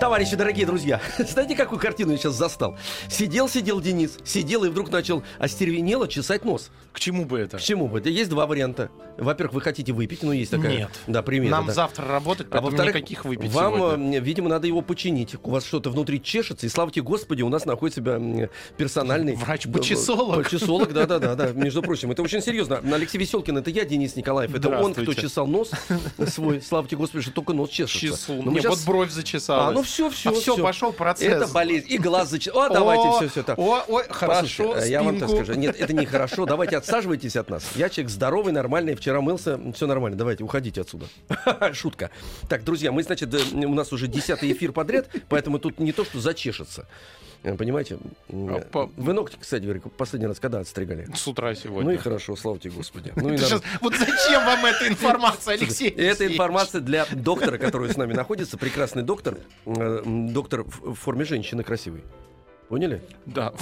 Товарищи, дорогие друзья, знаете, какую картину я сейчас застал? Сидел, сидел Денис, сидел и вдруг начал остервенело чесать нос. К чему бы это? К чему бы? Есть два варианта. Во-первых, вы хотите выпить, ну есть такая... Нет. Да, примета. Нам да. завтра работать, А во-вторых, никаких выпить вам, сегодня. видимо, надо его починить. У вас что-то внутри чешется, и слава тебе, Господи, у нас находится себя персональный... Врач-почесолог. Почесолог, да-да-да, да. между прочим. Это очень серьезно. Алексей Веселкин, это я, Денис Николаев. Это он, кто чесал нос свой. Слава тебе, Господи, что только нос чешется. Не, щас- вот бровь зачесалась. А, ну все, все, А все, пошел процесс. Это болезнь. И глаз зачесал. О, давайте, все, все так. О, ой, хорошо, Послушайте, я вам так скажу. Нет, это нехорошо. Давайте отсаживайтесь от нас. Я человек здоровый, нормальный. Вчера мылся. Все нормально. Давайте, уходите отсюда. Шутка. Так, друзья, мы, значит, э, у нас уже десятый эфир подряд, поэтому тут не то, что зачешется. Э, Понимаете? А, по- Вы ногти, кстати, говоря, последний раз когда отстригали? С утра сегодня. Ну и хорошо, слава тебе, Господи. Ну и щас- Вот зачем вам эта информация, Алексей? Это информация для доктора, который с нами находится. Прекрасный доктор. э, Доктор в форме женщины красивый. Поняли? Да.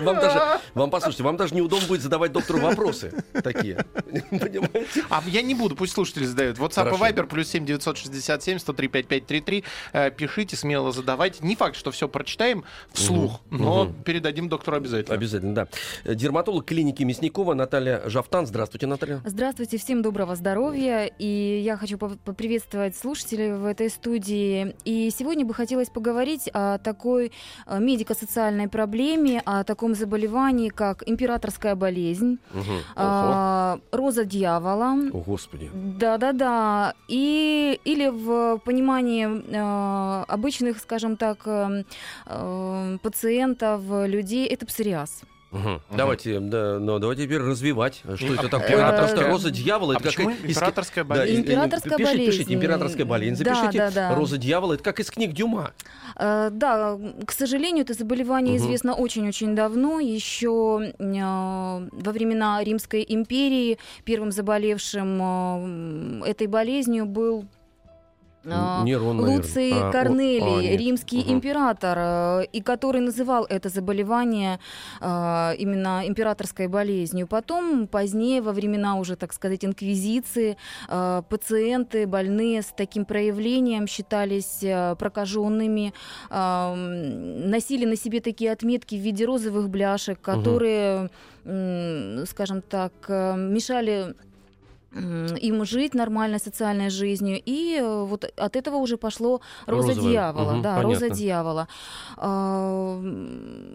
Вам даже, вам послушайте, вам даже неудобно будет задавать доктору вопросы такие. Понимаете? А я не буду, пусть слушатели задают. WhatsApp Хорошо. и Viber плюс 7 967 103 5533. Э, Пишите, смело задавайте. Не факт, что все прочитаем вслух, но передадим доктору обязательно. Обязательно, да. Дерматолог клиники Мясникова Наталья Жафтан. Здравствуйте, Наталья. Здравствуйте, всем доброго здоровья. И я хочу поприветствовать слушателей в этой студии. И сегодня бы хотелось поговорить о такой медико-социальной проблеме, о таком заболевании, как императорская болезнь, а, роза дьявола. О, Господи. Да-да-да. И, или в понимании э, обычных, скажем так, э, э, пациентов, людей, это псориаз. Мгм. Давайте, да, но давайте теперь развивать, что И- это а- такое. императорская- Просто роза дьявола. А это почему какая- из- императорская Да, болезнь? и- и- Императорская пишите, болезнь. Пишите, императорская болезнь. Да, Запишите да, да. роза дьявола. Это как из книг Дюма. Э, Да, к сожалению, это заболевание Мгм. известно очень-очень давно. Еще э, во времена Римской империи первым заболевшим э, этой болезнью был э, Нерон, наверное. Луций А, о- Корнелий, а, римский Мгм. император, э, и который называл это заболевание э, именно императорской болезнью. Потом, позднее, во времена уже, так сказать, инквизиции, э, пациенты больные с таким проявлением считались прокаженными, носили на себе такие отметки в виде розовых бляшек, которые, м, скажем так, мешали им жить нормальной социальной жизнью. И э, вот от этого уже пошло роза Розовая. дьявола. Мгм, да, роза понятно. дьявола. А,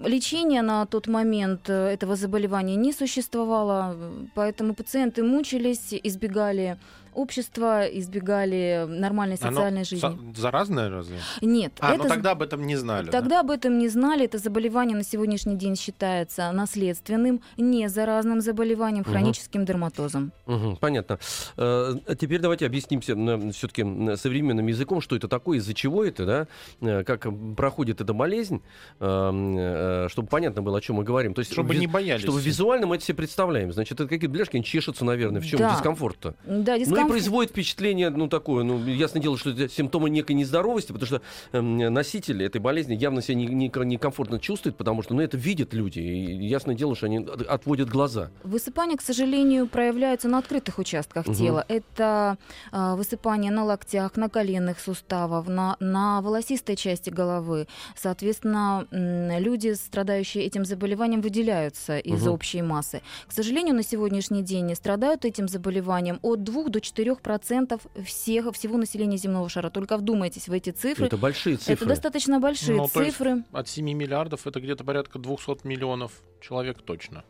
Лечения на тот момент э, этого заболевания не существовало, поэтому пациенты мучились, избегали общества, избегали нормальной Оно социальной жизни. со- заразное разве? Нет, А, это ну тогда об этом не знали. да? Тогда об этом не знали. Это заболевание на сегодняшний день считается наследственным, не заразным заболеванием, Мгм. хроническим дерматозом. Мгм, понятно. Э, а теперь давайте объяснимся все-таки современным языком, что это такое, из-за чего это, да, э, как проходит эта болезнь, э, чтобы понятно было, о чем мы говорим. То есть, Чтобы ви- не боялись. Чтобы визуально мы это себе представляем. Значит, это какие-то бляшки, они чешутся, наверное. В чем Да. дискомфорт-то? Да, Ну производит впечатление, ну, такое, ну, ясное дело, что это симптомы некой нездоровости, потому что эм, носители этой болезни явно себя не- не- некомфортно чувствуют, потому что, ну, это видят люди, и ясное дело, что они от- отводят глаза. Высыпания, к сожалению, проявляются на открытых участках Мгм. тела. Это а, высыпание на локтях, на коленных суставах, на, на волосистой части головы. Соответственно, люди, страдающие этим заболеванием, выделяются из Мгм. общей массы. К сожалению, на сегодняшний день страдают этим заболеванием от 2 до 4% всех, всего населения земного шара. Только вдумайтесь в эти цифры. Это большие цифры. Это достаточно большие Ну, то есть цифры. От 7 миллиардов это где-то порядка 200 миллионов человек точно.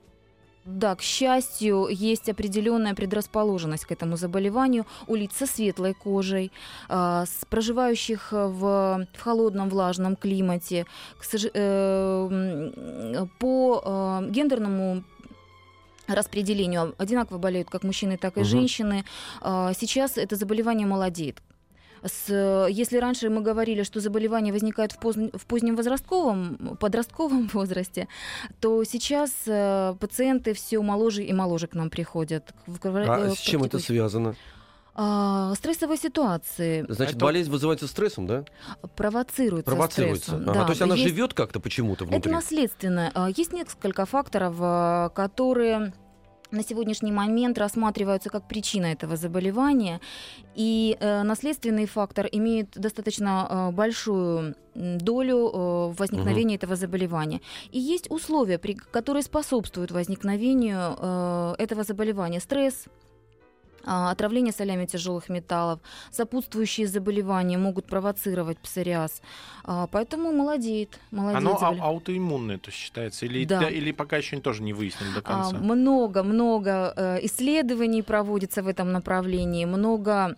Да, к счастью, есть определенная предрасположенность к этому заболеванию у лиц со светлой кожей, а, с проживающих в, в холодном влажном климате. К э, по э, гендерному распределению одинаково болеют как мужчины, так и Мгм. женщины. А, Сейчас это заболевание молодеет. С, если раньше мы говорили, что заболевание возникает в, поздн- в позднем возрастковом, подростковом возрасте, то сейчас э, пациенты все моложе и моложе к нам приходят. В- в- А э, с чем это связано? А, стрессовые ситуации Значит, Это- болезнь вызывается стрессом, да? провоцируются Провоцируется. стрессом. Ага, Да, то есть она есть- живет как-то почему-то Это внутри. наследственное. А, Есть несколько факторов, а, которые на сегодняшний момент рассматриваются как причина этого заболевания. И э, наследственный фактор имеет достаточно э, большую долю э, в возникновении этого заболевания. И есть условия, при, которые способствуют возникновению э, этого заболевания. Стресс, отравление солями тяжелых металлов, сопутствующие заболевания могут провоцировать псориаз. А, Поэтому молодеет, молодеет Оно а- заболе- аутоиммунное, то считается? Или, Да. да, или пока еще тоже не выяснили до конца? Много-много э, исследований проводится в этом направлении, много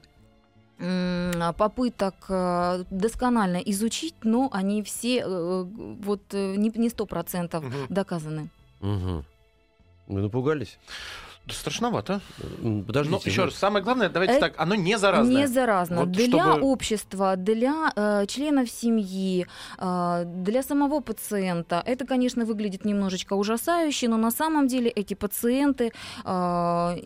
попыток э, досконально изучить, но они все э, вот не не сто процентов Мгм. доказаны. Мгм. Вы напугались? Да страшновато. Подождите. Но еще ну, раз, самое главное, давайте Э, так, оно не заразное. Не заразно. Вот для чтобы- общества, для э, членов семьи, э, для самого пациента это, конечно, выглядит немножечко ужасающе, но на самом деле эти пациенты э,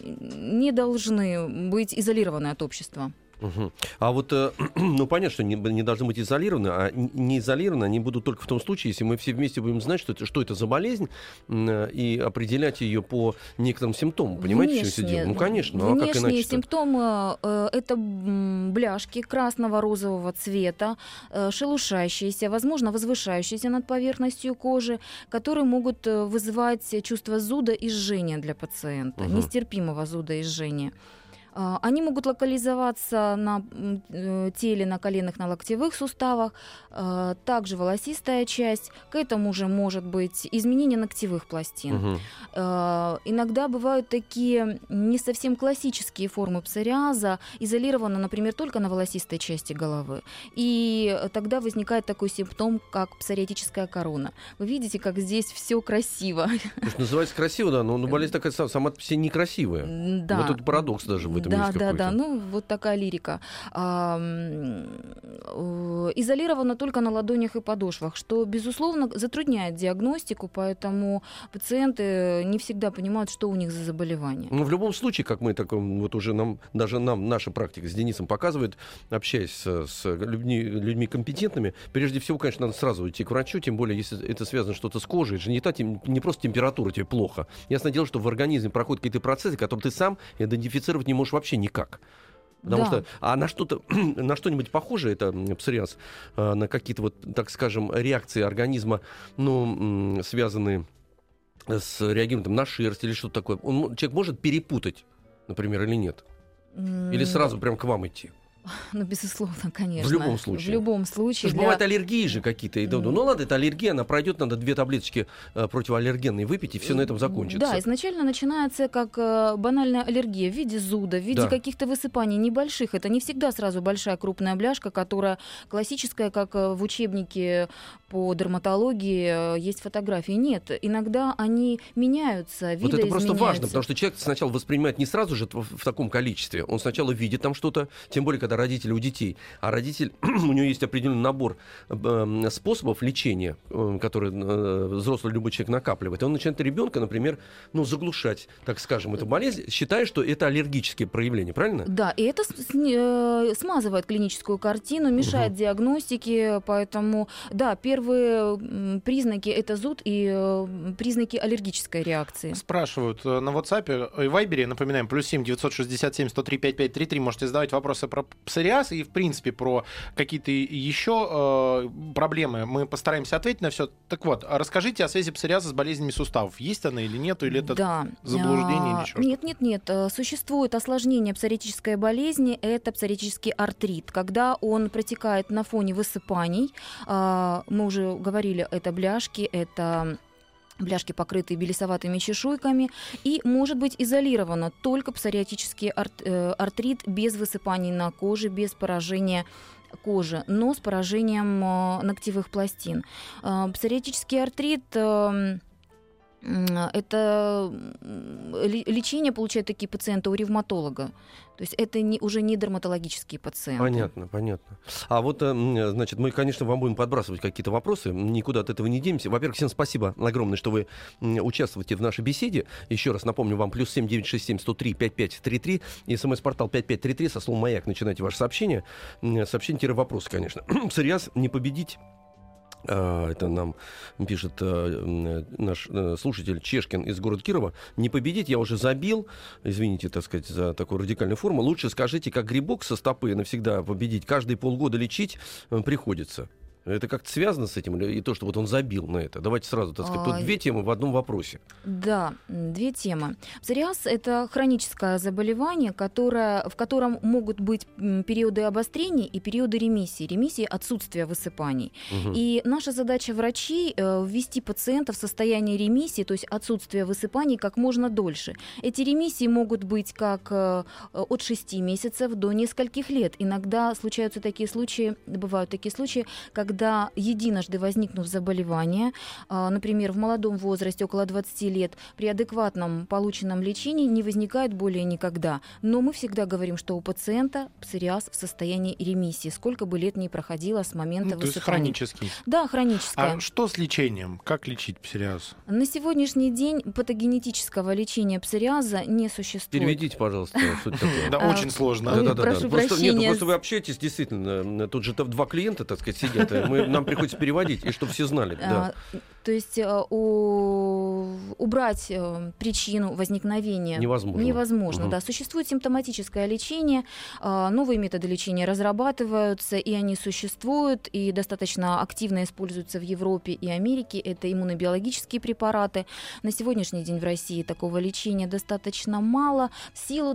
не должны быть изолированы от общества. Мгм. А вот, э, ну, понятно, что не, не должны быть изолированы, а не изолированы они будут только в том случае, если мы все вместе будем знать, что это, что это за болезнь, э, и определять ее по некоторым симптомам. Понимаете, что Внешние- дело? Ну, конечно, ну, а как Внешние иначе симптомы э, это бляшки красного розового цвета, э, шелушащиеся, возможно, возвышающиеся над поверхностью кожи, которые могут э, вызывать чувство зуда и жжения для пациента, Мгм. нестерпимого зуда и жжения. А, Они могут локализоваться на э, теле, на коленных, на локтевых суставах, э, также волосистая часть. К этому же может быть изменение ногтевых пластин. Э, Иногда бывают такие не совсем классические формы псориаза, изолированы, например, только на волосистой части головы. И тогда возникает такой симптом, как псориатическая корона. Вы видите, как здесь все красиво. То есть называется красиво, да, но, болезнь такая сама, по себе некрасивая. Да. Вот это парадокс даже в этом да, есть да, какой-то. да, ну вот такая лирика. А, э, изолировано только на ладонях и подошвах, что, безусловно, затрудняет диагностику, поэтому пациенты не всегда понимают, что у них за заболевание. Ну, в любом случае, как мы так, вот уже нам, даже нам, наша практика с Денисом показывает, общаясь с, с людьми, людьми компетентными, прежде всего, конечно, надо сразу идти к врачу, тем более, если это связано что-то с кожей, это же не, та, тем- не просто температура тебе плохо. Ясное дело, что в организме проходят какие-то процессы, которые ты сам идентифицировать не можешь вообще никак. Потому Да. что, а на что-то, на что-нибудь похоже это псориаз, э, на какие-то вот, так скажем, реакции организма, ну, связанные с реагированием на шерсть или что-то такое. Он, человек может перепутать, например, или нет? Или сразу прям к вам идти? Ну, безусловно, конечно. любом случае. В любом случае. для- бывают аллергии же какие-то. И, Мгм. Ну ладно, это аллергия, она пройдет, надо две таблеточки э, противоаллергенные выпить, и все на этом закончится. Да, изначально начинается как э, банальная аллергия в виде зуда, в виде Да. каких-то высыпаний небольших. Это не всегда сразу большая крупная бляшка, которая классическая, как э, в учебнике по дерматологии есть фотографии. Нет, иногда они меняются, Вот это просто важно, потому что человек сначала воспринимает не сразу же в, в таком количестве. Он сначала видит там что-то, тем более, когда родители у детей. А родитель, у него есть определенный набор э, способов лечения, э, которые э, взрослый любой человек накапливает. И он начинает ребенка, например, ну, заглушать, так скажем, эту болезнь, считая, что это аллергические проявления, правильно? Да, и это смазывает клиническую картину, мешает диагностике, поэтому, да, первые признаки это зуд и признаки аллергической реакции. Спрашивают на WhatsApp и Viber, напоминаем, плюс 7 967 103 5533, можете задавать вопросы про псориаз и, в принципе, про какие-то еще э, проблемы. Мы постараемся ответить на все. Так вот, расскажите о связи псориаза с болезнями суставов. Есть она или нет, или это да. заблуждение или А, ещё Нет, нет, нет. Э, Существует осложнение псориатической болезни, это псориатический артрит, когда он протекает на фоне высыпаний. А, Мы уже говорили, это бляшки, это бляшки, покрытые белесоватыми чешуйками, и может быть изолировано только псориатический э, артрит без высыпаний на коже, без поражения кожи, но с поражением э, ногтевых пластин. Э, Псориатический артрит эм, Это лечение получают такие пациенты у ревматолога. То есть это не, уже не дерматологические пациенты. Понятно, понятно. А вот, э, значит, мы, конечно, вам будем подбрасывать какие-то вопросы, никуда от этого не денемся. Во-первых, всем спасибо огромное, что вы участвуете в нашей беседе. Еще раз напомню вам, плюс 7967 103 5533 и смс-портал 5533 со словом «Маяк» начинайте ваше сообщение. Сообщение-вопрос, конечно. Псориаз не победить. А, Это нам пишет э, наш э, слушатель Чешкин из города Кирова. Не победить я уже забил. Извините, так сказать, за такую радикальную форму. Лучше скажите, как грибок со стопы навсегда победить. Каждые полгода лечить э, приходится. Это как-то связано с этим? И то, что вот он забил на это. Давайте сразу, так сказать. Тут А, две темы в одном вопросе. Да, две темы. Псориаз – это хроническое заболевание, которое, в котором могут быть периоды обострения и периоды ремиссии. Ремиссии – отсутствие высыпаний. Мгм. И наша задача врачей э, ввести пациента в состояние ремиссии, то есть отсутствие высыпаний, как можно дольше. Эти ремиссии могут быть как э, от 6 месяцев до нескольких лет. Иногда случаются такие случаи, бывают такие случаи, когда единожды возникнув заболевание, а, например, в молодом возрасте, около 20 лет, при адекватном полученном лечении не возникает более никогда. Но мы всегда говорим, что у пациента псориаз в состоянии ремиссии, сколько бы лет ни проходило с момента Ну, то есть высыпания. хронический. Да, хроническое. А что с лечением? Как лечить псориаз? На сегодняшний день патогенетического лечения псориаза не существует. Переведите, пожалуйста, суть такое. Да, очень сложно. Прошу ну, прощения. просто вы общаетесь, действительно. Тут же два клиента, так сказать, сидят. Мы, нам приходится переводить, и чтобы все знали. Да. То есть э, у- убрать э, причину возникновения Невозможно. Невозможно, Мгм. да. Существует симптоматическое лечение, а, новые методы лечения разрабатываются, и они существуют, и достаточно активно используются в Европе и Америке. Это иммунобиологические препараты. На сегодняшний день в России такого лечения достаточно мало в силу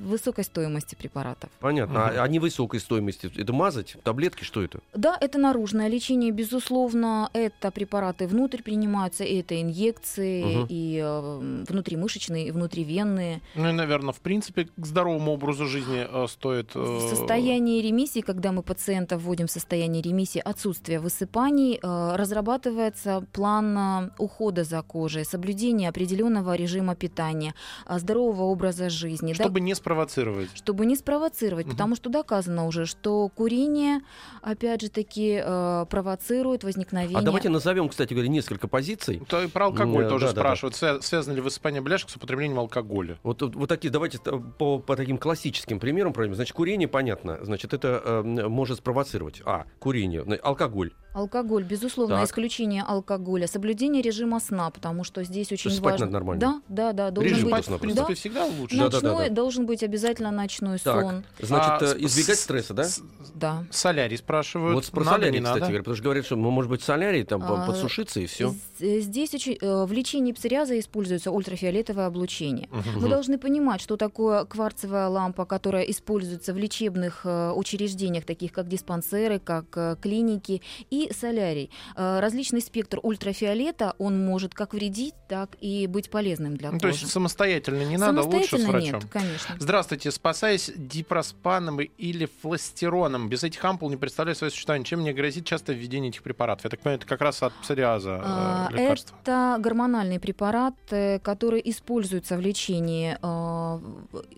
высокой стоимости препаратов. Понятно. А, а невысокой стоимости? Это мазать? Таблетки? Что это? Да, это наружное лечение, безусловно. Это препараты внутрь принимаются, и это инъекции, Мгм. и э, внутримышечные, и внутривенные. Ну и, наверное, в принципе, к здоровому образу жизни э, стоит... э, В состоянии ремиссии, когда мы пациента вводим в состояние ремиссии отсутствия высыпаний, э, разрабатывается план э, ухода за кожей, соблюдение определенного режима питания, э, здорового образа жизни. да, Чтобы не спровоцировать. чтобы не спровоцировать, Мгм. потому что доказано уже, что курение, опять же таки, э, провоцирует возникновение. А давайте назовем, кстати говоря, несколько позиций. То и про алкоголь М, тоже да, да, да. спрашивают. Свя- Связано ли высыпание бляшек с употреблением алкоголя? Вот, вот такие, давайте т- по, по таким классическим примерам пройдем. Значит, курение, понятно. Значит, это э, может спровоцировать. А, курение. Алкоголь. Алкоголь, безусловно, Так. исключение алкоголя, соблюдение режима сна, потому что здесь очень спать важно. надо нормально? Да, да, да, должен Режим быть. просто в принципе, да, всегда лучше. Да, да, да, ночной да. должен быть обязательно ночной Так, сон. значит, А, э, избегать с- стресса, да? с- Да. Солярий спрашивают. Вот про Надо, солярий, кстати надо? говоря, потому что говорят, что ну, может быть солярий, там А, подсушиться и все. Э, Здесь очень, э, в лечении псориаза используется ультрафиолетовое облучение. Мгм. Вы должны понимать, что такое кварцевая лампа, которая используется в лечебных э, учреждениях, таких как диспансеры, как клиники, и солярий. Различный спектр ультрафиолета, он может как вредить, так и быть полезным для Ну, кожи. то есть самостоятельно не надо, лучше с Самостоятельно врачом. нет, конечно. Здравствуйте, спасаясь дипроспаном или фластероном, без этих ампул не представляю свое существование. Чем мне грозит часто введение этих препаратов? Я так понимаю, это как раз от псориаза э, А, лекарство. Это гормональный препарат, э, который используется в лечении э,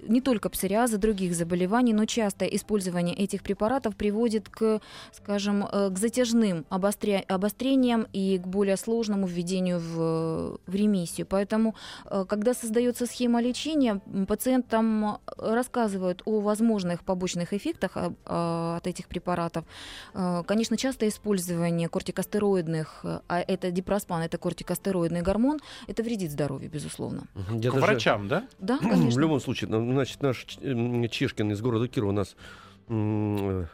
не только псориаза, других заболеваний, но частое использование этих препаратов приводит к, скажем, э, к затяжным обостря- обострениям и к более сложному введению в, в ремиссию. Поэтому, когда создается схема лечения, пациентам рассказывают о возможных побочных эффектах а, а, от этих препаратов. Конечно, частое использование кортикостероидных, а это дипроспан, это кортикостероидный гормон, это вредит здоровью, безусловно. Я К даже- врачам, да? Да, В конечно. любом случае, значит, наш Чешкин из города Кирова нас не,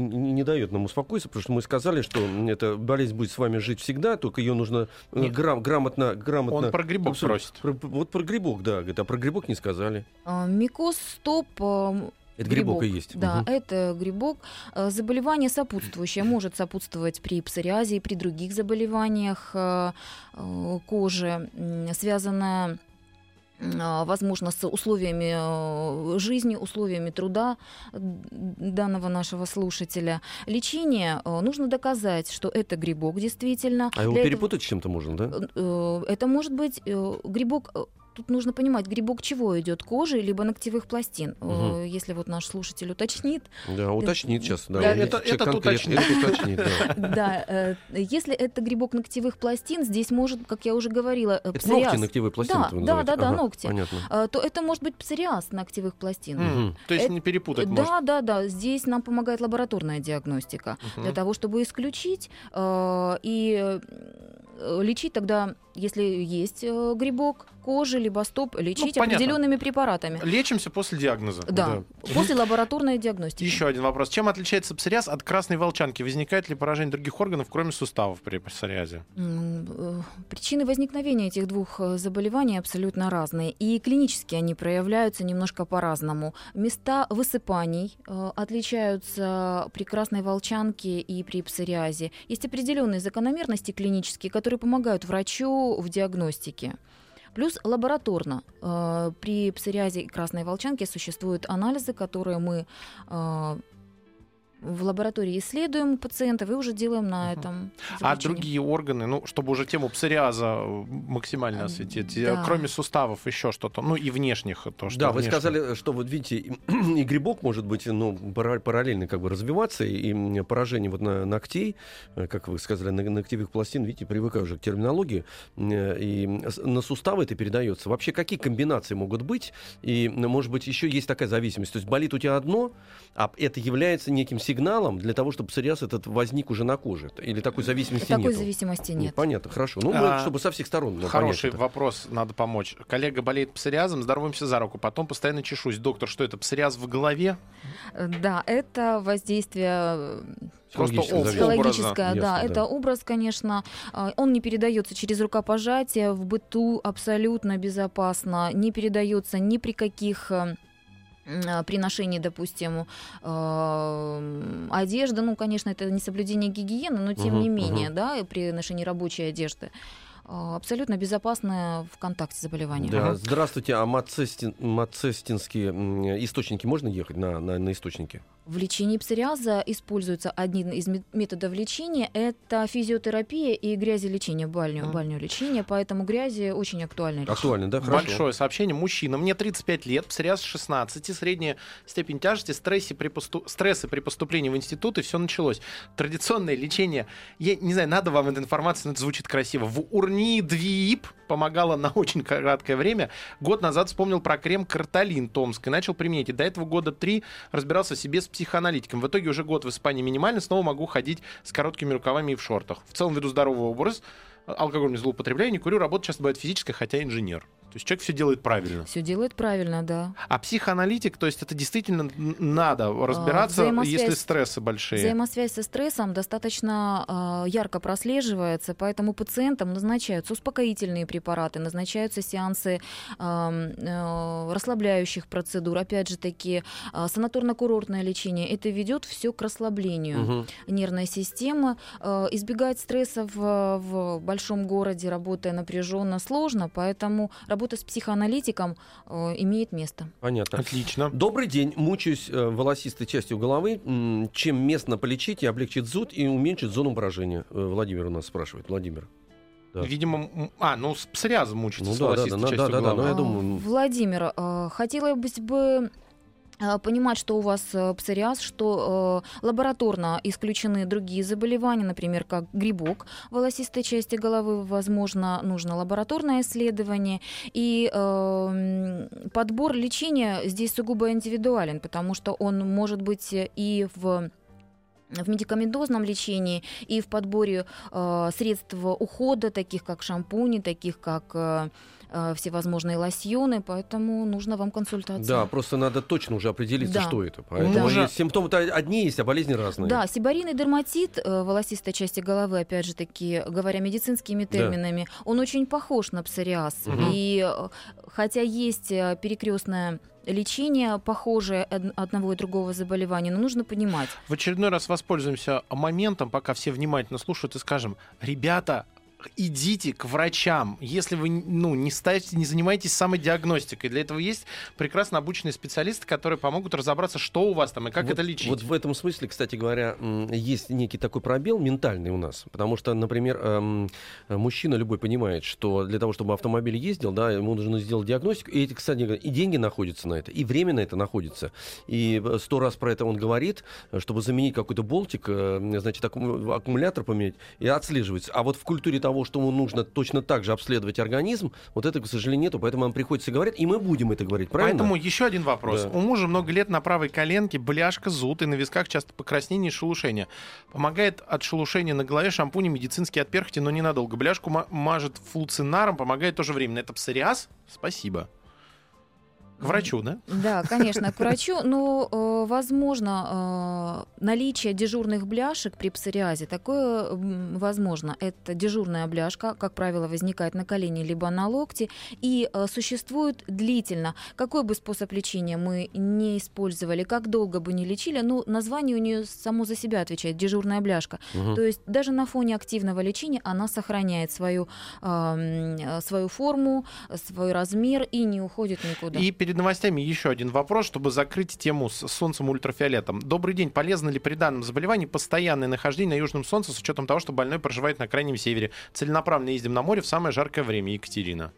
не- не- дает нам успокоиться, потому что мы сказали, что эта болезнь будет с вами жить всегда, только ее нужно э, Нет. грам- грамотно, грамотно. Он про грибок Абсолютно. просит. Про- вот про грибок, да, говорит, а про грибок не сказали. А, Микоз стоп. Это грибок, и есть. Да, Мгм. это грибок. Э, Заболевание сопутствующее может сопутствовать при псориазе и при других заболеваниях э, э, кожи, связанное возможно, с условиями жизни, условиями труда данного нашего слушателя. Лечение нужно доказать, что это грибок действительно. А его Для перепутать с чем-то можно, да? этого- Это может быть грибок Тут нужно понимать, грибок чего идет, кожи либо ногтевых пластин. Э, Если вот наш слушатель уточнит, Да, уточнит сейчас. Да, Да, это- этот конкретный, уточнит. это уточнит, да. да, э, если это грибок ногтевых пластин, здесь может, как я уже говорила, э, Это псориаз. ногти, ногтевые пластины Да, да, да, да, Ага, ногти. Понятно. Э, то это может быть псориаз ногтевых пластин. М, То есть Это- не перепутать да, можно. да, да. Здесь нам помогает лабораторная диагностика Мгм. для того, чтобы исключить э, и э, лечить тогда, если есть э, грибок кожи либо стоп, лечить Ну, понятно. определенными препаратами. Лечимся после диагноза. Да, после лабораторной диагностики. Еще один вопрос. Чем отличается псориаз от красной волчанки? Возникает ли поражение других органов, кроме суставов при псориазе? Э, Причины возникновения этих двух э, заболеваний абсолютно разные. И клинически они проявляются немножко по-разному. Места высыпаний э, отличаются при красной волчанке и при псориазе. Есть определенные закономерности клинические, которые помогают врачу в диагностике. Плюс лабораторно. э, При псориазе и красной волчанке существуют анализы, которые мы э, в лаборатории исследуем у пациентов и уже делаем на этом. А заключение. другие органы, ну, чтобы уже тему псориаза э, максимально Э, осветить, да. кроме суставов еще что-то, ну и внешних то, что Да, вы внешне. сказали, что вот видите, и, грибок может быть ну, пара- параллельно как бы развиваться, и поражение вот на ногтей, э, как вы сказали, на ногтевых пластин, видите, привыкаю уже к терминологии, э, и на суставы это передается. Вообще, какие комбинации могут быть? И, может быть, еще есть такая зависимость. То есть болит у тебя одно, а это является неким сигналом для того, чтобы псориаз этот возник уже на коже. Или такой зависимости Такой нет? зависимости нет. понятно, хорошо. Ну, мы, А, чтобы со всех сторон ну, Хороший понять это. вопрос, надо помочь. Коллега болеет псориазом, здороваемся за руку, потом постоянно чешусь. Доктор, что это, псориаз в голове? Э, Да, это воздействие э, Просто Психологическое психологическое, Ясно, да, да. это образ, конечно, э, он не передается через рукопожатие, в быту абсолютно безопасно, не передается ни при каких э, при ношении, допустим, э, одежды, ну, конечно, это не соблюдение гигиены, но тем Мгм, не менее, мгм. да, и при ношении рабочей одежды э, абсолютно безопасное в контакте заболевание. Да, здравствуйте, а мацестин, мацестинские источники можно ехать на, на, на источники? В лечении псориаза используется один из мет- методов лечения – это физиотерапия и грязелечение, бальню, Мгм. бальню лечение, поэтому грязи очень актуально. Актуально, да? Хорошо. Большое сообщение. Мужчина, мне 35 лет, псориаз 16, средняя степень тяжести, стрессы при, посту- стрессы при поступлении в институт, и все началось. Традиционное лечение, я не знаю, надо вам эта информация, но это звучит красиво. В Урнидвип помогало на очень краткое время. Год назад вспомнил про крем Карталин Томск и начал применять. И до этого года три разбирался в себе с психоаналитиком. В итоге уже год в Испании минимально, снова могу ходить с короткими рукавами и в шортах. В целом веду здоровый образ, алкоголь не злоупотребляю, не курю, работа часто бывает физическая, хотя инженер. То есть человек все делает правильно. Все делает правильно, да. А психоаналитик, то есть это действительно надо разбираться, А, взаимосвязь- если стрессы большие. Взаимосвязь со стрессом достаточно э, ярко прослеживается, поэтому пациентам назначаются успокоительные препараты, назначаются сеансы э, расслабляющих процедур, опять же таки э, санаторно-курортное лечение. Это ведет все к расслаблению. Мгм. нервной системы. Избегать стресса в, в большом городе, работая напряженно, сложно, поэтому работа с психоаналитиком э, имеет место. Понятно. Отлично. Добрый день. Мучаюсь э, волосистой частью головы. М, Чем местно полечить и облегчит зуд и уменьшит зону поражения? Э, Владимир у нас спрашивает. Владимир. Да. Видимо, м- а, ну с псориазом мучится, Ну с да, да, волосистой да, частью да, да, головы. ну, я думаю, Владимир, э, хотелось бы понимать, что у вас э, псориаз, что э, лабораторно исключены другие заболевания, например, как грибок волосистой части головы, возможно, нужно лабораторное исследование. И э, подбор лечения здесь сугубо индивидуален, потому что он может быть и в в медикаментозном лечении и в подборе э, средств ухода, таких как шампуни, таких как э, э, всевозможные лосьоны, поэтому нужно вам консультация. Да, просто надо точно уже определиться, Да. что это. Поэтому Да. симптомы-то одни есть, а болезни разные. Да, сибарийный дерматит э, волосистой части головы, опять же таки, говоря медицинскими терминами, он очень похож на псориаз. Мгм. И э, хотя есть э, перекрестное лечение, похожее од- одного и другого заболевания, но нужно понимать, В очередной раз воспользуемся моментом, пока все внимательно слушают, и скажем, ребята, идите к врачам. Если вы ну, не, ставите, не занимаетесь самодиагностикой, для этого есть прекрасно обученные специалисты, которые помогут разобраться, что у вас там и как вот, это лечить. Вот в этом смысле, кстати говоря, есть некий такой пробел ментальный у нас. Потому что, например, эм, мужчина любой понимает, что для того, чтобы автомобиль ездил, да, ему нужно сделать диагностику. И эти, кстати, и деньги находятся на это, и время на это находится. И сто раз про это он говорит, чтобы заменить какой-то болтик, э, значит, аккумулятор поменять и отслеживать. А вот в культуре того, что ему нужно точно так же обследовать организм, вот это, к сожалению, нету, поэтому нам приходится говорить, и мы будем это говорить, правильно? Поэтому еще один вопрос. Да. У мужа много лет на правой коленке бляшка, зуд, и на висках часто покраснение и шелушение. Помогает от шелушения на голове шампунь медицинский от перхоти, но ненадолго. Бляшку мажет флуцинаром, помогает тоже временно. Это псориаз? Спасибо. К врачу, да? Да, конечно, к врачу. Но, э, возможно, э, наличие дежурных бляшек при псориазе, такое возможно. Это дежурная бляшка, как правило, возникает на колене либо на локте, и э, существует длительно. Какой бы способ лечения мы не использовали, как долго бы не лечили, ну, название у нее само за себя отвечает, дежурная бляшка. Мгм. То есть даже на фоне активного лечения она сохраняет свою, свою форму, свой размер и не уходит никуда. И перед новостями еще один вопрос, чтобы закрыть тему с солнцем и ультрафиолетом. Добрый день. Полезно ли при данном заболевании постоянное нахождение на южном солнце с учетом того, что больной проживает на крайнем севере? Целенаправленно ездим на море в самое жаркое время. Екатерина.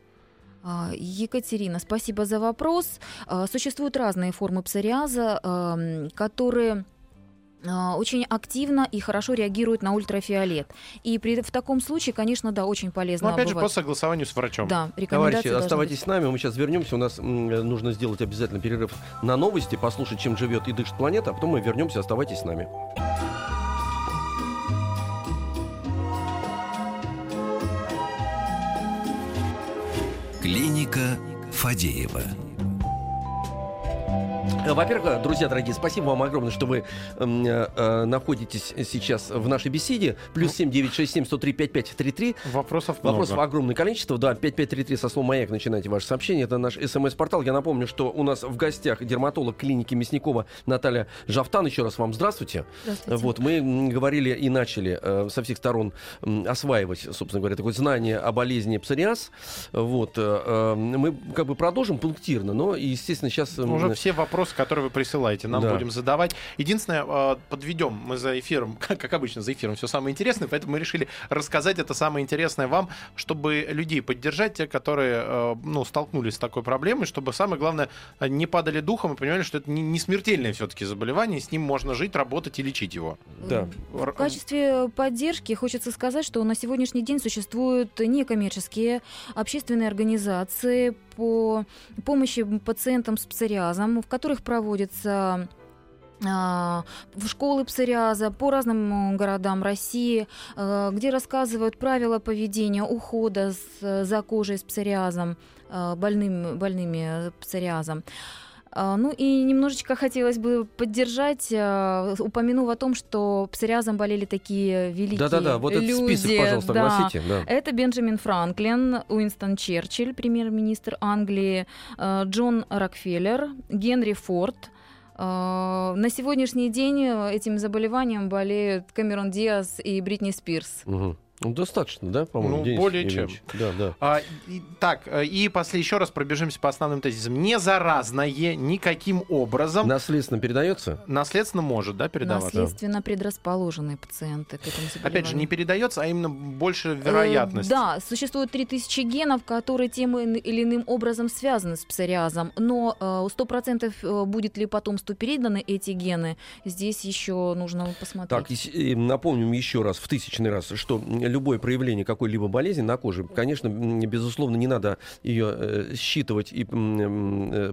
А, Екатерина, спасибо за вопрос. А, Существуют разные формы псориаза, ам, которые очень активно и хорошо реагируют на ультрафиолет. И при, в таком случае, конечно, да, очень полезно Но опять же, бывает. по согласованию с врачом. Да, Товарищи, оставайтесь быть. с нами, мы сейчас вернемся. У нас м, нужно сделать обязательно перерыв на новости, послушать, чем живет и дышит планета, а потом мы вернемся. Оставайтесь с нами. Клиника Фадеева. Э, Во-первых, друзья дорогие, спасибо вам огромное, что вы э, э, находитесь сейчас в нашей беседе. Плюс 7 967 103 5533. Вопросов много. Вопросов огромное количество. Да, 5533 со словом «Маяк» начинайте ваше сообщение. Это наш смс-портал. Я напомню, что у нас в гостях дерматолог клиники Мясникова Наталья Жавтан. Еще раз вам здравствуйте. Здравствуйте. Вот, мы говорили и начали э, со всех сторон осваивать, собственно говоря, такое знание о болезни псориаз. Вот, э, э, мы как бы продолжим пунктирно, но, естественно, сейчас... Уже все вопросы, которые вы присылаете, нам Да. будем задавать. Единственное, э, подведем мы за эфиром, как, как обычно, за эфиром все самое интересное, поэтому мы решили рассказать это самое интересное вам, чтобы людей поддержать, те, которые э, ну, столкнулись с такой проблемой, чтобы самое главное не падали духом и понимали, что это не, смертельное все-таки заболевание, с ним можно жить, работать и лечить его. Да. В качестве поддержки хочется сказать, что на сегодняшний день существуют некоммерческие общественные организации по помощи пациентам с псориазом, в которых проводятся а, в школы псориаза по разным городам России, э, где рассказывают правила поведения, ухода за кожей с псориазом, э, больным, больными псориазом. А, Ну и немножечко хотелось бы поддержать, э, упомянув о том, что псориазом болели такие великие Да-да-да, вот этот люди. список, пожалуйста, да. огласите. Да. Это Бенджамин Франклин, Уинстон Черчилль, премьер-министр Англии, э, Джон Рокфеллер, Генри Форд. На сегодняшний день этим заболеванием болеют Камерон Диас и Бритни Спирс. Мгм. Ну, достаточно, да, по-моему, Ну, Денис более Евгеньевич? Да, да. А, и- так, э, и после еще раз пробежимся по основным тезисам. Не заразное никаким образом. Наследственно передается? Наследственно может, да, передаваться? Наследственно предрасположенные пациенты к этому заболеванию. Опять же, не передается, а именно больше Э, вероятность. Да, существует 3000 генов, которые тем или иным образом связаны с псориазом, но э, 100% э, будет ли потомству переданы эти гены, здесь еще нужно посмотреть. Так, и и напомним еще раз, в тысячный раз, что любое проявление какой-либо болезни на коже, конечно, безусловно, не надо ее э, считывать и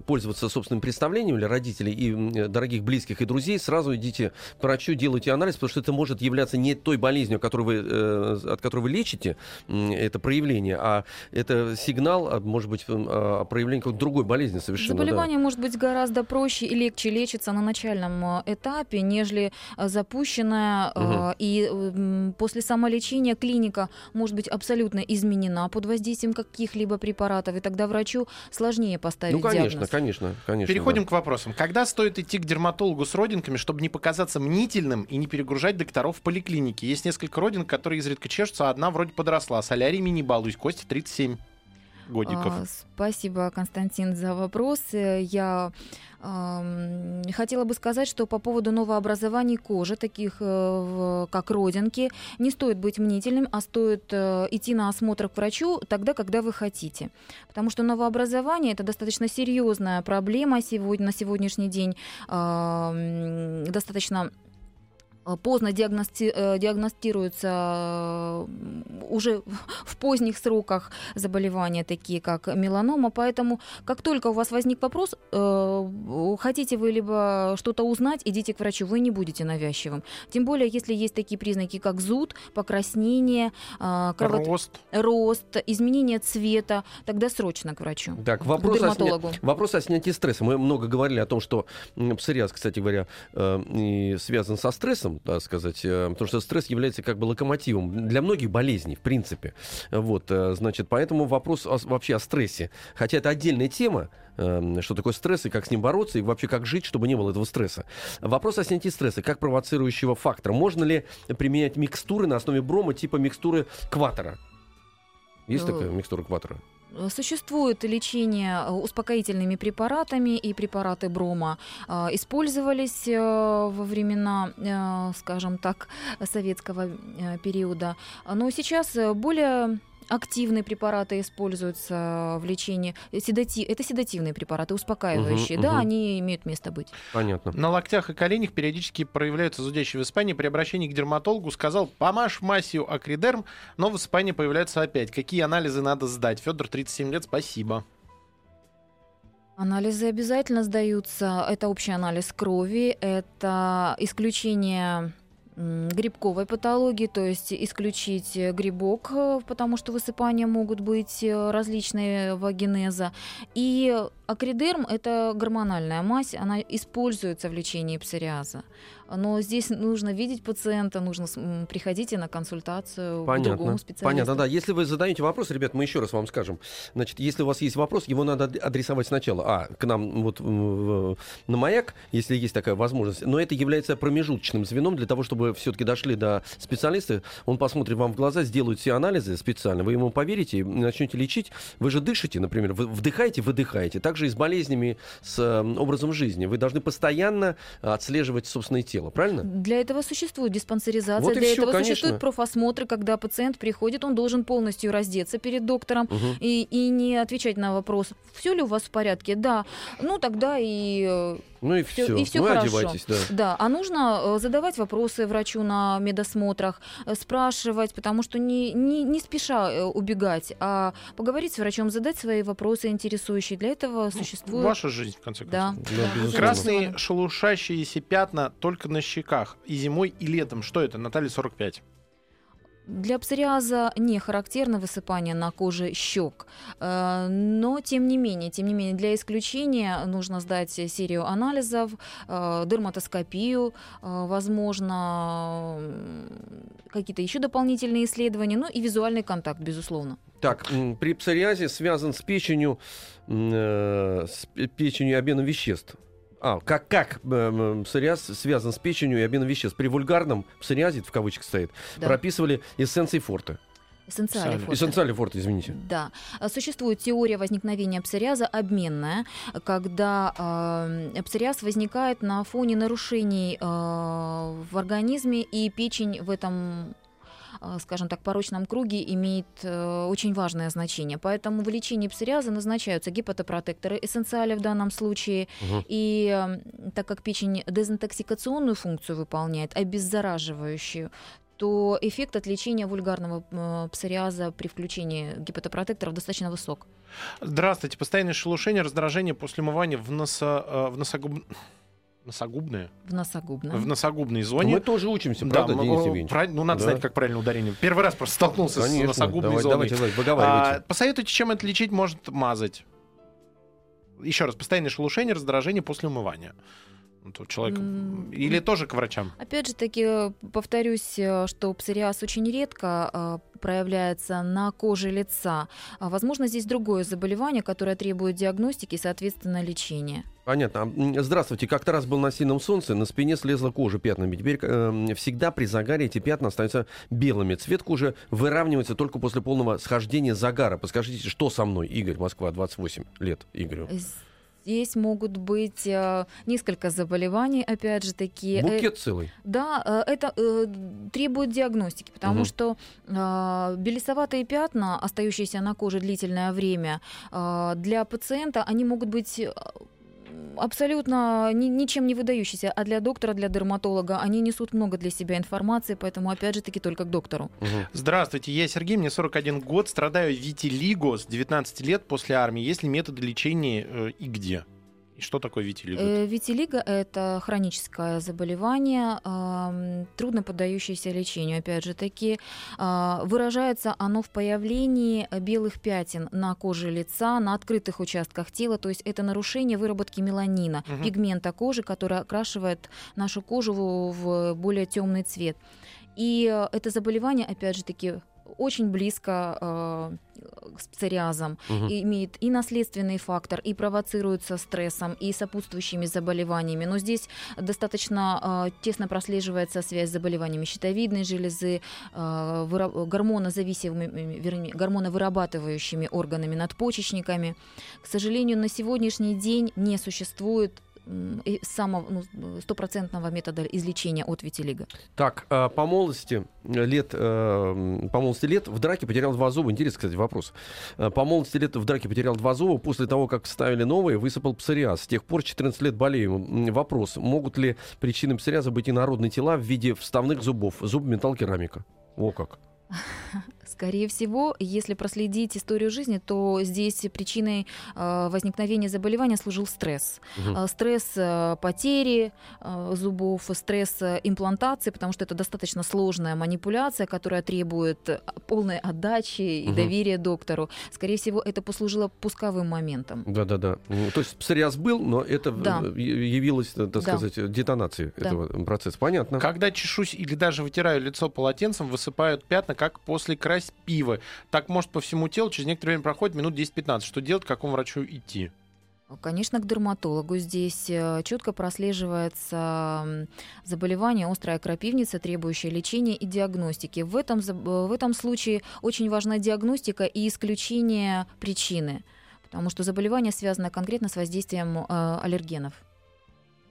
пользоваться собственным представлением для родителей и дорогих близких и друзей. Сразу идите к врачу, делайте анализ, потому что это может являться не той болезнью, которую вы, э, от которой вы лечите это проявление, а это сигнал, может быть, о проявлении какой-то другой болезни совершенно. да. Заболевание может быть гораздо проще и легче лечиться на начальном э, этапе, нежели запущенное Мгм. и после самолечения поликлиника может быть абсолютно изменена под воздействием каких-либо препаратов, и тогда врачу сложнее поставить Ну, конечно, диагноз. конечно, конечно. Переходим да. к вопросам. Когда стоит идти к дерматологу с родинками, чтобы не показаться мнительным и не перегружать докторов в поликлинике? Есть несколько родинок, которые изредка чешутся, а одна вроде подросла. Соляриями не балуюсь. Костя 37 годиков. А, Спасибо, Константин, за вопрос. Я хотела бы сказать, что по поводу новообразований кожи, таких э, как родинки, не стоит быть мнительным, а стоит э, идти на осмотр к врачу тогда, когда вы хотите. Потому что новообразование это достаточно серьезная проблема сегодня, на сегодняшний день. Достаточно поздно диагности- э, диагностируются э, уже в поздних сроках заболевания, такие как меланома. Поэтому, как только у вас возник вопрос, э, хотите вы либо что-то узнать, идите к врачу, вы не будете навязчивым. Тем более, если есть такие признаки, как зуд, покраснение, э, кровот- Рост. рост, изменение цвета, тогда срочно к врачу. Так, к вопрос о, сня- дерматологу. вопрос о снятии стресса. Мы много говорили о том, что псориаз, кстати говоря, э, связан со стрессом, так сказать, э, потому что стресс является как бы локомотивом для многих болезней, в принципе. Вот, э, значит, поэтому вопрос о- вообще о стрессе. Хотя это отдельная тема, э, что такое стресс и как с ним бороться, и вообще как жить, чтобы не было этого стресса. Вопрос о снятии стресса как провоцирующего фактора. Можно ли применять микстуры на основе брома типа микстуры кватера? Есть Э, такая микстура кватера? Существует лечение э, успокоительными препаратами, и препараты брома э, использовались э, во времена, э, скажем так, советского э, периода. Но сейчас э, более активные препараты используются в лечении. Седати... Это седативные препараты, успокаивающие. Мгм, да, мгм. они имеют место быть. Понятно. На локтях и коленях периодически проявляются зудящие высыпания. При обращении к дерматологу сказал, помажь мазью акридерм, но высыпания появляются опять. Какие анализы надо сдать? Федор, 37 лет, спасибо. Анализы обязательно сдаются. Это общий анализ крови, это исключение грибковой патологии, то есть исключить э, грибок, э, потому что высыпания могут быть э, различные вагинеза. И акридерм – это гормональная мазь, она используется в лечении псориаза. Но здесь нужно видеть пациента, нужно приходите на консультацию к Понятно. другому специалисту. Понятно, да. Если вы задаете вопрос, ребят, мы еще раз вам скажем. Значит, если у вас есть вопрос, его надо ад- адресовать сначала. А, к нам вот на маяк, если есть такая возможность. Но это является промежуточным звеном для того, чтобы все-таки дошли до специалиста. Он посмотрит вам в глаза, сделает все анализы специально. Вы ему поверите и начнете лечить. Вы же дышите, например, вы вдыхаете, выдыхаете. Также и с болезнями, с э, образом жизни. Вы должны постоянно отслеживать собственное тело, правильно? Для этого существует диспансеризация, Вот для всё, этого конечно. существуют профосмотры, когда пациент приходит, он должен полностью раздеться перед доктором Мгм. и, и не отвечать на вопрос, все ли у вас в порядке, да, ну тогда и э, Ну и все. и всё Вы хорошо. одевайтесь, да. да, а нужно э, задавать вопросы врачу на медосмотрах, э, спрашивать, потому что не, не, не спеша э, убегать, а поговорить с врачом, задать свои вопросы интересующие. Для этого существует... Ваша жизнь, в конце концов. Да, да. Красные шелушащиеся пятна только на щеках. И зимой, и летом. Что это? Наталья, 45. Для псориаза не характерно высыпание на коже щек, Э, но тем не менее, тем не менее, для исключения нужно сдать серию анализов, э, дерматоскопию, э, возможно, какие-то еще дополнительные исследования, ну и визуальный контакт, безусловно. Так, при псориазе связан с печенью, с пе- печенью и обменом веществ. А, как, как э, псориаз связан с печенью и обменом веществ? При вульгарном псориазе, в кавычках стоит, Да. прописывали эссенции фото. Эссенциали форте, извините. Да. А Существует теория возникновения псориаза обменная, когда э, псориаз возникает на фоне нарушений э, в организме, и печень в этом скажем так, порочном круге имеет э, очень важное значение. Поэтому в лечении псориаза назначаются гепатопротекторы, эссенциали в данном случае. Мгм. И э, так как печень дезинтоксикационную функцию выполняет, обеззараживающую, то эффект от лечения вульгарного э, псориаза при включении гепатопротекторов достаточно высок. Здравствуйте. Постоянное шелушение, раздражение после умывания в, носо, э, в носогуб... носогубное? В носогубном. В носогубной Но зоне. Мы тоже учимся, Да, правда, мы- Денис Евгеньевич? правильно, ну, надо Да. знать, как правильно ударение. Первый раз просто столкнулся с Конечно. носогубной Давай- зоной. давайте, давайте, выговаривайте. А, посоветуйте, чем это лечить может мазать? Еще раз, постоянное шелушение, раздражение после умывания. Человека. М, Или тоже к врачам? Опять же таки, повторюсь, э, что псориаз очень редко э, проявляется на коже лица. А, Возможно, здесь другое заболевание, которое требует диагностики и, соответственно, лечения. Понятно. А, Здравствуйте. Как-то раз был на сильном солнце, на спине слезла кожа пятнами. Теперь э, всегда при загаре эти пятна остаются белыми. Цвет кожи выравнивается только после полного схождения загара. Подскажите, что со мной? Игорь, Москва, 28 лет Игорю. Здесь могут быть э, несколько заболеваний, опять же таки. Э, Букет целый. Да, э, это требует диагностики, потому Мгм. что белесоватые пятна, остающиеся на коже длительное время, для пациента они могут быть абсолютно ни- ничем не выдающиеся, а для доктора, для дерматолога они несут много для себя информации, поэтому опять же таки только к доктору. Мгм. Здравствуйте, я Сергей, мне 41 год, страдаю витилиго с 19 лет после армии. Есть ли методы лечения э, и где? И что такое витилиго? Э, Витилиго – это хроническое заболевание, трудно поддающееся лечению. Опять же таки, а, выражается оно в появлении белых пятен на коже лица, на открытых участках тела. То есть это нарушение выработки меланина, Мгм. пигмента кожи, который окрашивает нашу кожу в в более темный цвет. И э, это заболевание, опять же таки, очень близко э, с псориазом Мгм. и имеет и наследственный фактор, и провоцируется стрессом, и сопутствующими заболеваниями. Но здесь достаточно э, тесно прослеживается связь с заболеваниями щитовидной железы, э, выра- гормонозависимыми, вернее, гормоновырабатывающими органами надпочечниками. К сожалению, на сегодняшний день не существует самого ну, стопроцентного метода излечения от витилиго. Так, а, по молодости лет, э, м, по молодости лет в драке потерял два зуба. Интересный, кстати, вопрос. Э, По молодости лет в драке потерял два зуба. После того, как вставили новые, высыпал псориаз. С тех пор 14 лет болею. Вопрос. Могут ли причиной псориаза быть инородные тела в виде вставных зубов? Зуб, металл, керамика. О как. Скорее всего, если проследить историю жизни, то здесь причиной э, возникновения заболевания служил стресс. Э, Стресс э, потери зубов, стресс имплантации, потому что это достаточно сложная манипуляция, которая требует полной отдачи и Мгм. доверия доктору. Скорее всего, это послужило пусковым моментом. Да-да-да. М, То есть псориаз был, но это Да. явилось, так Да. сказать, детонацией Да. этого процесса. Понятно. Когда чешусь или даже вытираю лицо полотенцем, высыпают пятна, как после крапивы. Так может по всему телу, через некоторое время проходит минут 10-15. Что делать, к какому врачу идти? Конечно, к дерматологу. Здесь четко прослеживается заболевание острая крапивница, требующее лечения и диагностики. В этом, э, в этом случае очень важна диагностика и исключение причины, потому что заболевание связано конкретно с воздействием э, аллергенов.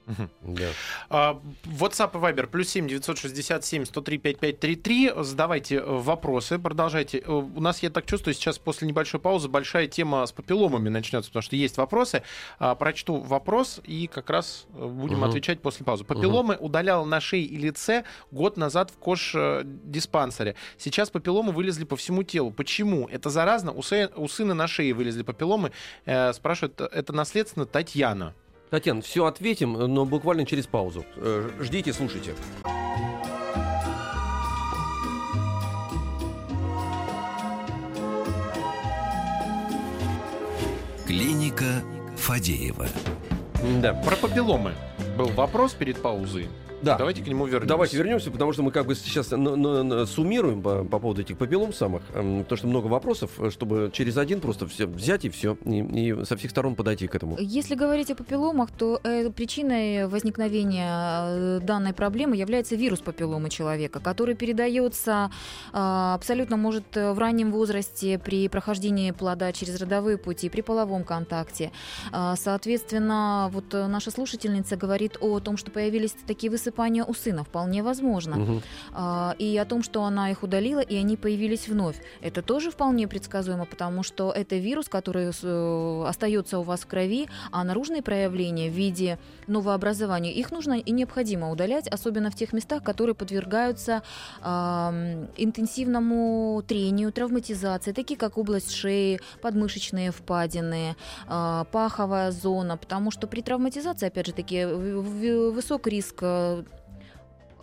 Мгм. Да. А, WhatsApp и Viber плюс 7 967 103 5533. Задавайте э, вопросы, продолжайте. Э, У нас, я так чувствую, сейчас после небольшой паузы большая тема с папилломами начнется, потому что есть вопросы. А, Прочту вопрос и как раз э, будем Мгм. отвечать после паузы. Папилломы удалял на шее и лице год назад в кош-диспансере. Сейчас папилломы вылезли по всему телу. Почему? Это заразно? У, сы- у сына на шее вылезли папилломы. Э, Спрашивает, это наследственно Татьяна. Татьяна, все ответим, но буквально через паузу. Э, Ждите, слушайте. Клиника Фадеева. Да. Про папилломы был вопрос перед паузой. Да. Давайте к нему вернемся. Давайте вернемся, потому что мы как бы сейчас суммируем по, по поводу этих папиллом самых, потому что много вопросов, э, чтобы через один просто все взять и все, и, и со всех сторон подойти к этому. Если говорить о папилломах, то э, причиной возникновения э, данной проблемы является вирус папилломы человека, который передается э, абсолютно может э, в раннем возрасте при прохождении плода через родовые пути, при половом контакте. А, Соответственно, вот э, наша слушательница говорит о том, что появились такие высыпания у сына. Вполне возможно. Мгм. А, и о том, что она их удалила, и они появились вновь. Это тоже вполне предсказуемо, потому что это вирус, который э, остается у вас в крови, а наружные проявления в виде новообразования, их нужно и необходимо удалять, особенно в тех местах, которые подвергаются ам, интенсивному трению, травматизации, такие как область шеи, подмышечные впадины, а, паховая зона, потому что при травматизации, опять же таки, высок риск э, э,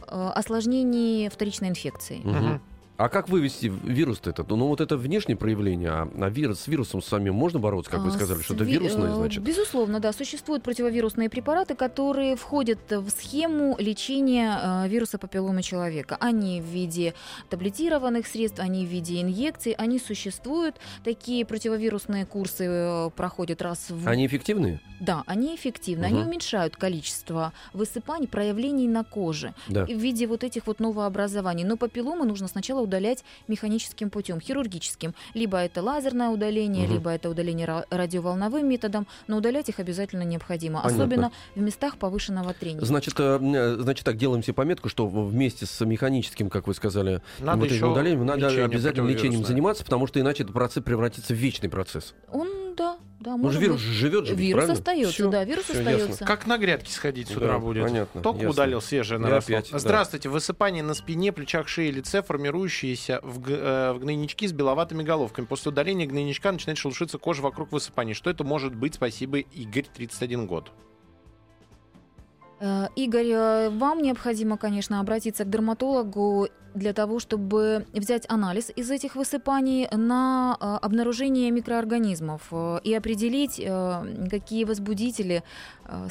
осложнений вторичной инфекции. Мгм. А как вывести вирус-то этот? Ну, вот это внешнее проявление, а, а вирус, с вирусом самим можно бороться, как вы А, сказали, что это ви- вирусное, э, значит? Безусловно, да. Существуют противовирусные препараты, которые входят в схему лечения э, вируса папилломы человека. Они в виде таблетированных средств, они в виде инъекций, они существуют. Такие противовирусные курсы э, проходят раз в... Они эффективные? Да, они эффективны. Они Мгм. уменьшают количество высыпаний, проявлений на коже Да. в виде вот этих вот новообразований. Но папилломы нужно сначала удалять механическим путем, хирургическим. Либо это лазерное удаление, Мгм. либо это удаление ра- радиоволновым методом, но удалять их обязательно необходимо, Понятно. особенно в местах повышенного трения. Значит, э, э, значит, так делаем себе пометку, что вместе с механическим, как вы сказали, Надо вот еще удалением, надо лечение обязательно лечением заниматься, потому что иначе этот процесс превратится в вечный процесс. Он, да, да, же может вирус быть. живет же, Вирус правильно? остается, Всё, да, вирус всё ясно. остается. Как на грядке сходить с утра Да, будет. понятно, Только ясно. удалил свежее наросло. опять, да. Здравствуйте. Высыпание на спине, плечах, шее, лице, формирующиеся в, э, в гнойнички с беловатыми головками. После удаления гнойничка начинает шелушиться кожа вокруг высыпаний. Что это может быть? Спасибо, Игорь, 31 год. Э, Игорь, э, вам необходимо, конечно, обратиться к дерматологу для того, чтобы взять анализ из этих высыпаний на э, обнаружение микроорганизмов э, и определить, э, какие возбудители,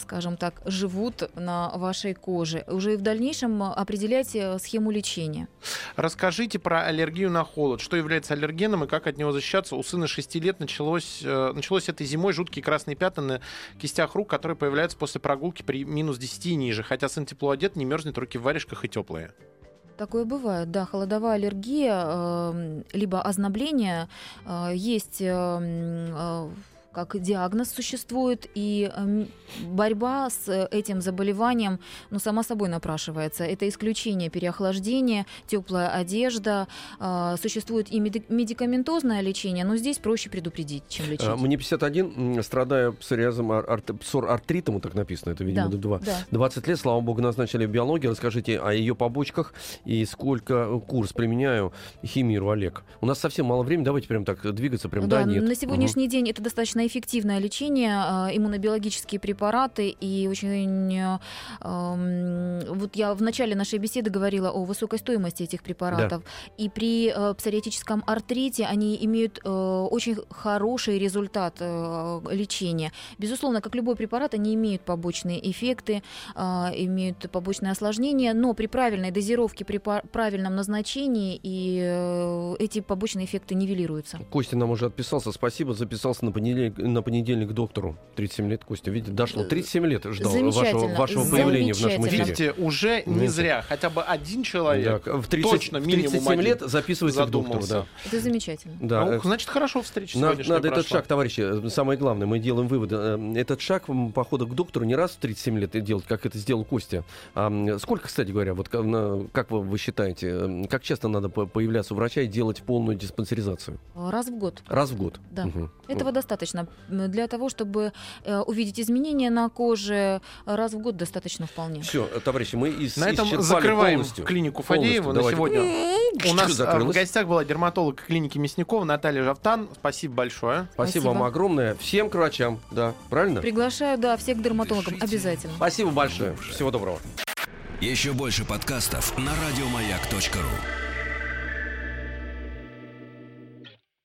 скажем так, живут на вашей коже. Уже и в дальнейшем определять схему лечения. Расскажите про аллергию на холод. Что является аллергеном и как от него защищаться? У сына 6 лет началось, началось этой зимой жуткие красные пятна на кистях рук, которые появляются после прогулки при минус 10 и ниже. Хотя сын тепло одет, не мерзнет, руки в варежках и теплые. Такое бывает, да, холодовая аллергия, э, либо ознобление, э, есть э, м, э, как диагноз существует, и эм, борьба с э, этим заболеванием, ну, сама собой напрашивается. Это исключение переохлаждения, теплая одежда, э, существует и меди- медикаментозное лечение, но здесь проще предупредить, чем лечить. А, Мне 51, м, страдая псориазом, ар- арт- псорартритом, так написано, это, видимо, Да, два. да. 20 лет, слава богу, назначили биологию. Расскажите о ее побочках и сколько курс применяю химиру, Олег. У нас совсем мало времени, давайте прям так двигаться, прям да, Да, нет. на сегодняшний день это достаточно эффективное лечение, э, иммунобиологические препараты и очень... эм, вот я в начале нашей беседы говорила о высокой стоимости этих препаратов. И при э, псориатическом артрите они имеют э, очень хороший результат лечения. Безусловно, как любой препарат, они имеют побочные эффекты, имеют побочные осложнения, но при правильной дозировке, при правильном назначении и эти побочные эффекты нивелируются. Костя нам уже отписался, спасибо, записался на понедельник, на понедельник к доктору. 37 лет, Костя, видите, дошло. 37 лет ждал вашего, вашего появления в нашем эфире. Видите, уже не зря. Хотя бы один человек Да, в 30, точно в минимум 37 один лет записывается к доктору. задумался. Да. Это замечательно. Да, Ну, э, значит, хорошо встреча Надо, сегодняшняя надо этот прошла. шаг, товарищи, э, самое главное, мы делаем выводы. Э, Этот шаг похода к доктору не раз в 37 лет делать, как это сделал Костя. А сколько, кстати говоря, вот ка- на- как вы, вы считаете, э, как часто надо по- появляться у врача и делать полную диспансеризацию? Раз в год. Раз в год? Да. Мгм. Этого достаточно м, для того, чтобы э, увидеть изменения на коже. Раз в год достаточно вполне. Все, товарищи, мы ис- На этом закрываем полностью. клинику Полностью. Фадеева на Давайте. сегодня. У нас э, в гостях была дерматолог клиники Мясникова Наталья Жавтан. Спасибо большое. Спасибо, Спасибо. вам огромное. Всем к врачам, да, правильно? Приглашаю, да, всех к дерматологам обязательно. Спасибо большое. Всего доброго. Еще больше подкастов на радиомаяк.ру.